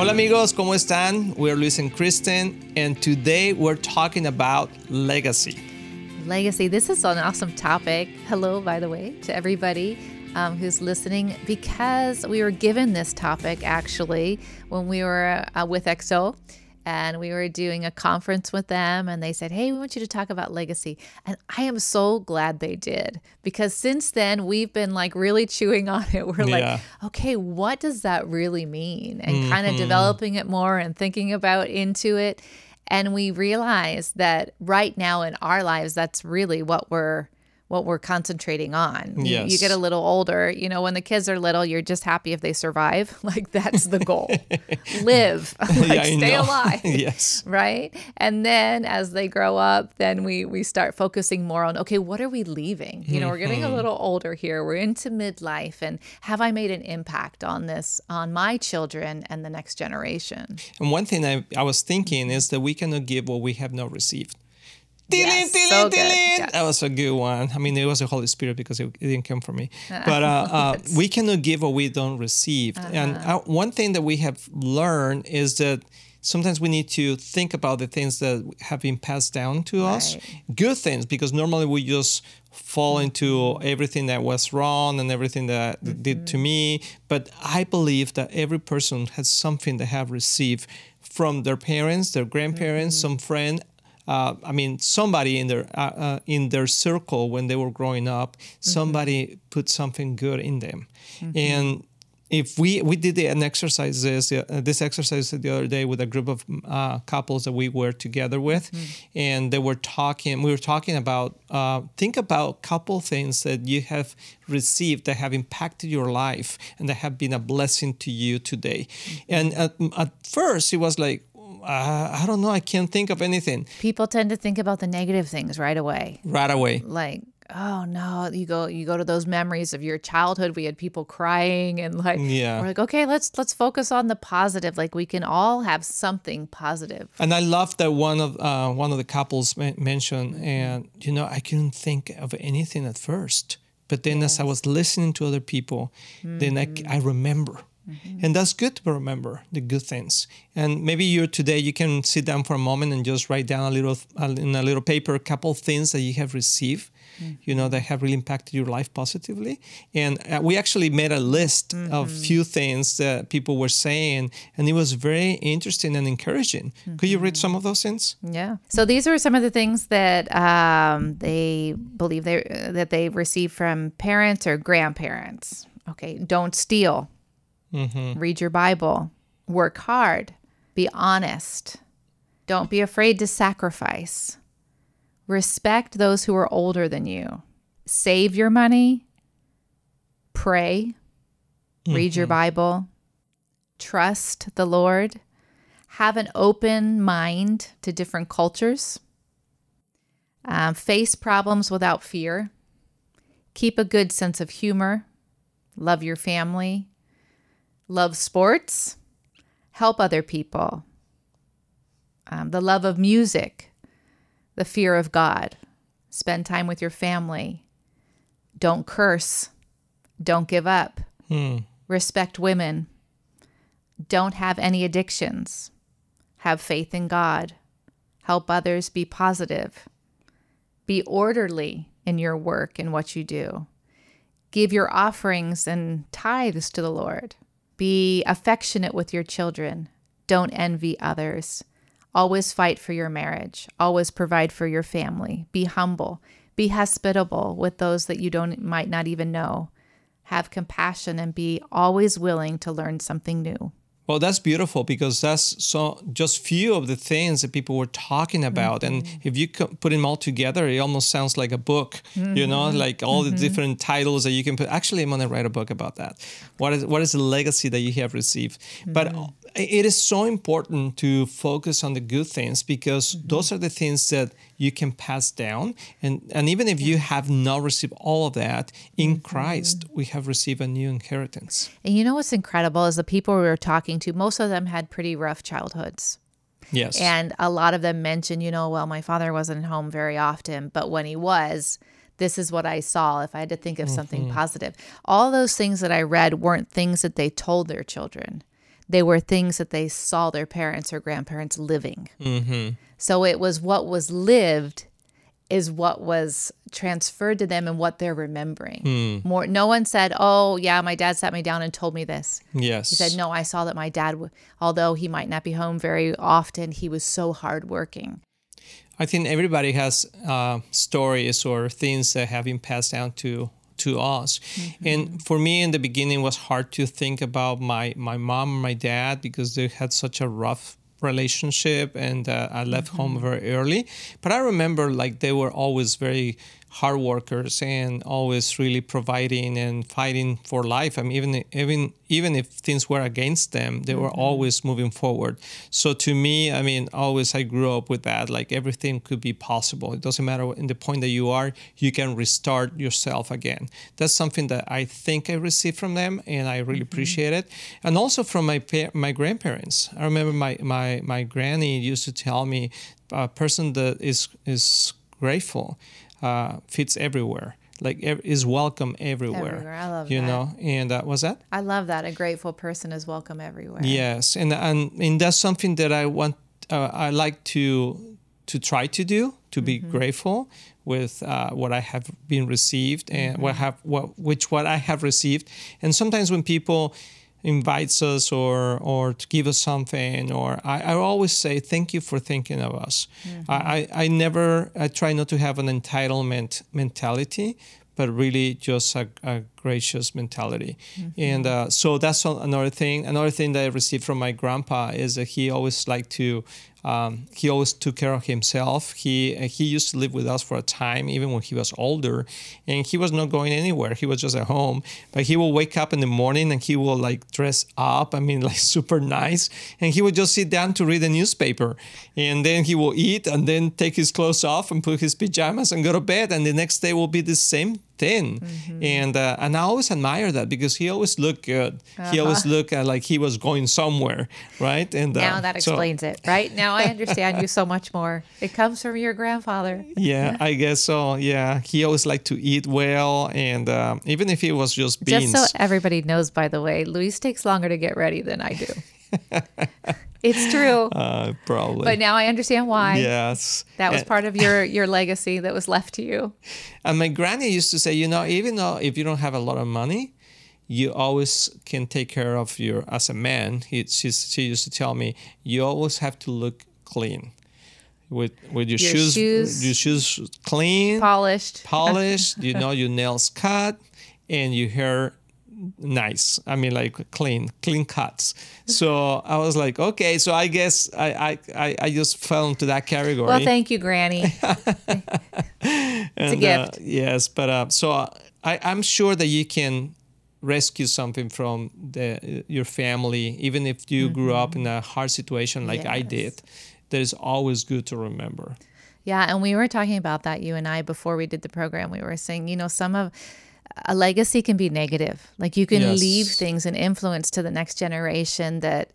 Hola amigos, ¿cómo están? We're Luis and Kristen, and today we're talking about legacy. Legacy. This is an awesome topic. Hello, by the way, to everybody um, who's listening, because we were given this topic actually when we were uh, with XO and we were doing a conference with them and they said hey we want you to talk about legacy and i am so glad they did because since then we've been like really chewing on it we're Yeah. like okay what does that really mean and kind Mm-hmm. of developing it more and thinking about into it and we realize that right now in our lives that's really what we're what we're concentrating on. You- You, get a little older, you know, when the kids are little, you're just happy if they survive. Like that's the goal. Live. like Yeah, stay know. alive. yes. Right. And then as they grow up, then we we start focusing more on okay, what are we leaving? You know, we're getting Mm-hmm. a little older here. We're into midlife and have I made an impact on this on my children and the next generation? And one thing I, I was thinking is that we cannot give what we have not received. Yes, Tilin, so tilin, good. tilin. Yes. That was a good one. I mean, it was the Holy Spirit because it, it didn't come from me. But uh, uh, we cannot give what we don't receive. And Uh-huh. uh, one thing that we have learned is that sometimes we need to think about the things that have been passed down to us, good things, because normally we just fall into everything that was wrong and everything that did to me. But I believe that every person has something they have received from their parents, their grandparents, some friend, uh, I mean, somebody in their uh, uh, in their circle when they were growing up, somebody put something good in them, and if we we did an exercise this uh, this exercise the other day with a group of uh, couples that we were together with, and they were talking. We were talking about uh, think about a couple things that you have received that have impacted your life and that have been a blessing to you today. And at, at first, it was like. Uh, I don't know. I can't think of anything People tend to think about the negative things right away. right away. like oh no you go you go to those memories of your childhood we had people crying and like Yeah. we're like okay let's let's focus on the positive like we can all have something positive. And I love that one of uh, one of the couples men- mentioned, and you know, I couldn't think of anything at first, but then as I was listening to other people, then I, I remember. And that's good to remember the good things. And maybe you today you can sit down for a moment and just write down a little uh, in a little paper a couple of things that you have received, you know, that have really impacted your life positively. And uh, we actually made a list of few things that people were saying, and it was very interesting and encouraging. Could you read some of those things? yeah so these are some of the things that um, they believe they that they received from parents or grandparents okay don't steal read your bible. Work hard. Be honest. Don't be afraid to sacrifice. Respect those who are older than you. Save your money. Pray. Read your bible. Trust the lord. Have an open mind to different cultures. Um, face problems without fear. Keep a good sense of humor. Love your family love sports help other people. Um, the love of music the fear of god. Spend time with your family. Don't curse. Don't give up. Respect women. Don't have any addictions. Have faith in god. Help others be positive. Be orderly in your work and what you do. Give your offerings and tithes to the lord be affectionate with your children. Don't envy others. Always fight for your marriage. Always provide for your family. Be humble. Be hospitable with those that you don't might not even know. Have compassion and be always willing to learn something new Well, that's beautiful because that's so just few of the things that people were talking about, and mm-hmm. if you put them all together, it almost sounds like a book. You know, mm-hmm. like all the mm-hmm. different titles that you can put. Actually, I'm gonna write a book about that. What is what is the legacy that you have received? But it is so important to focus on the good things because those are the things that you can pass down, and and even if you have not received all of that in mm-hmm. Christ, we have received a new inheritance. And you know what's incredible is the people we were talking to, most of them had pretty rough childhoods. Yes. And a lot of them mentioned, you know, well, my father wasn't home very often, but when he was, this is what I saw if I had to think of something mm-hmm. positive. All those things that I read weren't things that they told their children. They were things that they saw their parents or grandparents living. Mm-hmm. So it was what was lived is what was transferred to them and what they're remembering. Hmm. More, no one said, "Oh, yeah, my dad sat me down and told me this." Yes. He said, "No, I saw that my dad, w- although he might not be home very often, he was so hardworking." I think everybody has uh, stories or things that have been passed down to to us. And for me, in the beginning, it was hard to think about my my mom and my dad because they had such a rough relationship, and uh, I left home very early. But I remember like they were always very hard workers and always really providing and fighting for life. I mean, even even even if things were against them, they were mm-hmm. always moving forward. So to me, I mean, always I grew up with that. Like everything could be possible. It doesn't matter in the point that you are, you can restart yourself again. That's something that I think I received from them, and I really mm-hmm. appreciate it. And also from my pa- my grandparents. I remember my my my granny used to tell me, a person that is is grateful uh, fits everywhere. Like is welcome everywhere. Everywhere. I love you that. know, and uh, was that? I love that. A grateful person is welcome everywhere. Yes, and and and that's something that I want. Uh, I like to to try to do to be grateful with uh, what I have been received and what have what which what I have received. And sometimes when people invites us or or to give us something or I, I always say thank you for thinking of us. I, I I never i try not to have an entitlement mentality but really just a, a gracious mentality. And uh, so that's another thing another thing that i received from my grandpa is that he always liked to um, he always took care of himself. He he used to live with us for a time, even when he was older, and he was not going anywhere. He was just at home. But he will wake up in the morning and he will like dress up. I mean, like super nice, and he would just sit down to read the newspaper, and then he will eat and then take his clothes off and put his pajamas and go to bed. And the next day will be the same thing. And uh, and I always admire that because he always looked good. He always looked uh, like he was going somewhere, right? And uh, Now that so- explains it, right? Now I understand you so much more. It comes from your grandfather. Yeah, I guess so. Yeah, he always liked to eat well, and um, even if it was just beans. Just so everybody knows, by the way, Luis takes longer to get ready than I do. it's true. uh, probably. But now I understand why. yes. That was part of your your legacy that was left to you. and my granny used to say, you know, even though if you don't have a lot of money, you always can take care of your as a man. He, she's, she used to tell me, you always have to look clean. With with your, Your shoes, shoes- your shoes clean, Polished. polished, you know, your nails cut, and your hair nice. I mean, like clean, clean cuts. So I was like, okay, so I guess I I, I, I just fell into that category. Well, thank you, Granny. it's a gift. Uh, yes, but uh, so I, I'm sure that you can rescue something from the your family, even if you grew up in a hard situation like I Mm-hmm. Did. That is always good to remember. Yeah, and we were talking about that you and I before we did the program. We were saying, you know, some of a legacy can be negative. Like you can Yes. leave things and influence to the next generation that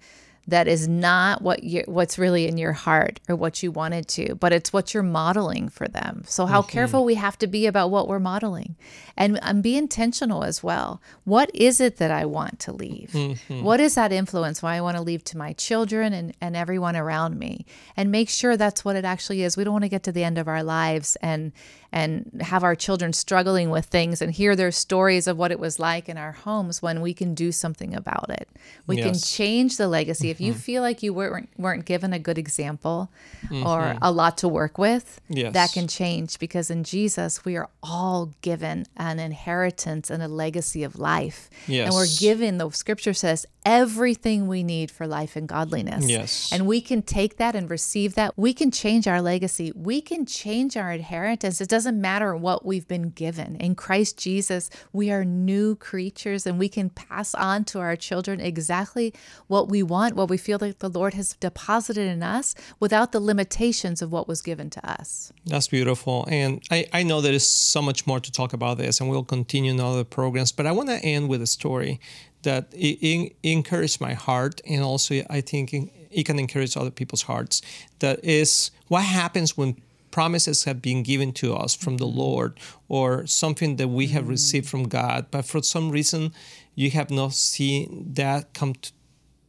that is not what you what's really in your heart or what you wanted to, but it's what you're modeling for them. So how mm-hmm. careful we have to be about what we're modeling. And and be intentional as well. What is it that I want to leave? Mm-hmm. What is that influence why I want to leave to my children and, and everyone around me? And make sure that's what it actually is. We don't want to get to the end of our lives and and have our children struggling with things and hear their stories of what it was like in our homes when we can do something about it. We can change the legacy. If you mm. feel like you weren't weren't given a good example or mm-hmm. a lot to work with, that can change because in Jesus we are all given an inheritance and a legacy of life. And we're given the scripture says everything we need for life and godliness. Yes. And we can take that and receive that. We can change our legacy. We can change our inheritance. It doesn't matter what we've been given. In Christ Jesus, we are new creatures and we can pass on to our children exactly what we want, what we feel like the Lord has deposited in us without the limitations of what was given to us. That's beautiful. And I, I know there is so much more to talk about this, and we'll continue in other programs. But I want to end with a story that it, it encouraged my heart, and also I think it can encourage other people's hearts. That is what happens when promises have been given to us from the mm-hmm. Lord or something that we have mm-hmm. received from God, but for some reason you have not seen that come to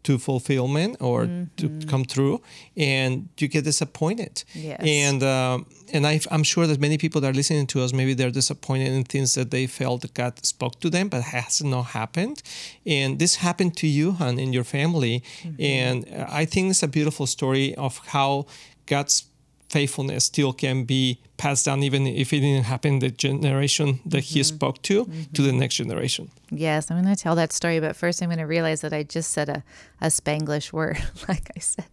to fulfillment or to come through, and you get disappointed. Yes. And um, and I, I'm sure that many people that are listening to us, maybe they're disappointed in things that they felt God spoke to them, but has not happened. And this happened to you, hon, in your family. And uh, I think it's a beautiful story of how God's faithfulness still can be passed down, even if it didn't happen the generation that He spoke to, to the next generation. Yes, I'm going to tell that story, but first I'm going to realize that I just said a, a Spanglish word. like I said,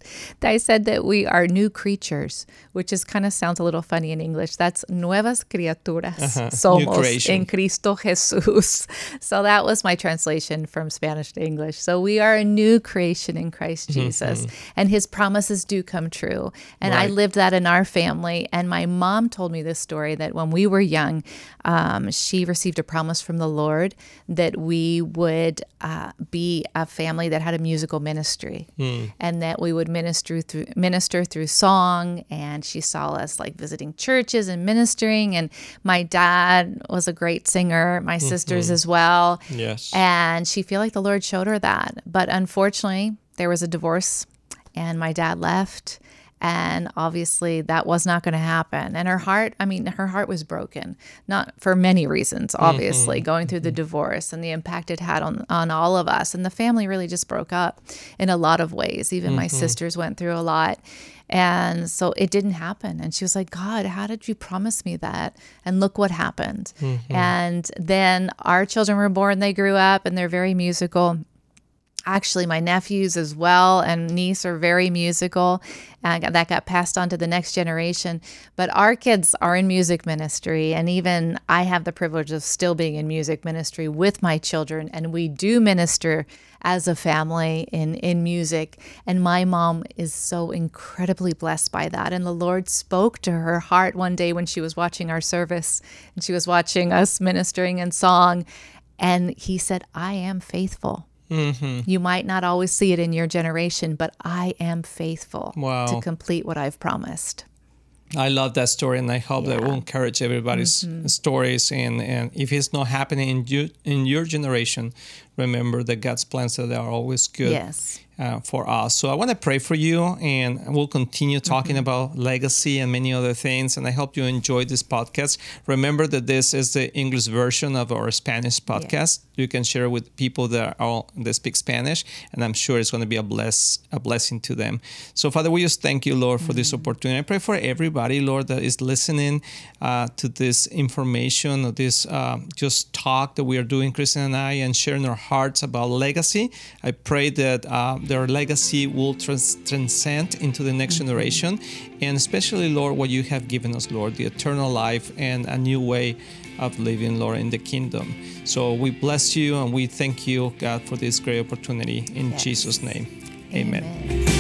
I said that we are new creatures, which is kind of sounds a little funny in English. That's nuevas criaturas Uh-huh. Somos en Cristo Jesús. So that was my translation from Spanish to English. So we are a new creation in Christ Mm-hmm. Jesus, and His promises do come true. And I lived that in our family. And my mom told me this story that when we were young, um, she received a promise from the Lord that we would uh, be a family that had a musical ministry, and that we would minister through minister through song. And she saw us like visiting churches and ministering. And my dad was a great singer, my sisters as well. Yes. And she feel like the Lord showed her that. But unfortunately, there was a divorce and my dad left. And obviously that was not going to happen. And her heart, I mean, her heart was broken, not for many reasons, mm-hmm. obviously, going through the mm-hmm. divorce and the impact it had on, on all of us. And the family really just broke up in a lot of ways. Even my mm-hmm. sisters went through a lot. And so it didn't happen. And she was like, God, how did you promise me that? And look what happened. And then our children were born, they grew up, and they're very musical actually my nephews as well and niece are very musical and that got passed on to the next generation. But our kids are in music ministry and even i have the privilege of still being in music ministry with my children and we do minister as a family in in music. And my mom is so incredibly blessed by that. And the lord spoke to her heart one day when she was watching our service and she was watching us ministering in song and he said i am faithful Mm-hmm. you might not always see it in your generation, but I am faithful Wow. to complete what I've promised. I love that story, and I hope that will encourage everybody's mm-hmm. stories. And, and if it's not happening in you in your generation, remember that God's plans that are always good Yes. uh, for us. So I want to pray for you, and we'll continue talking about legacy and many other things. And I hope you enjoyed this podcast. Remember that this is the English version of our Spanish podcast. You can share with people that are that speak Spanish, and I'm sure it's going to be a bless a blessing to them. So Father, we just thank you, Lord, for this opportunity. I pray for everybody, Lord, that is listening uh, to this information, or this uh, just talk that we are doing, Kristen and I, and sharing our hearts about legacy. I pray that uh, their legacy will trans- transcend into the next generation, and especially, Lord, what you have given us, Lord, the eternal life and a new way of living, Lord, in the kingdom. So we bless you and we thank you, God, for this great opportunity. In Yes. Jesus' name, amen. Amen.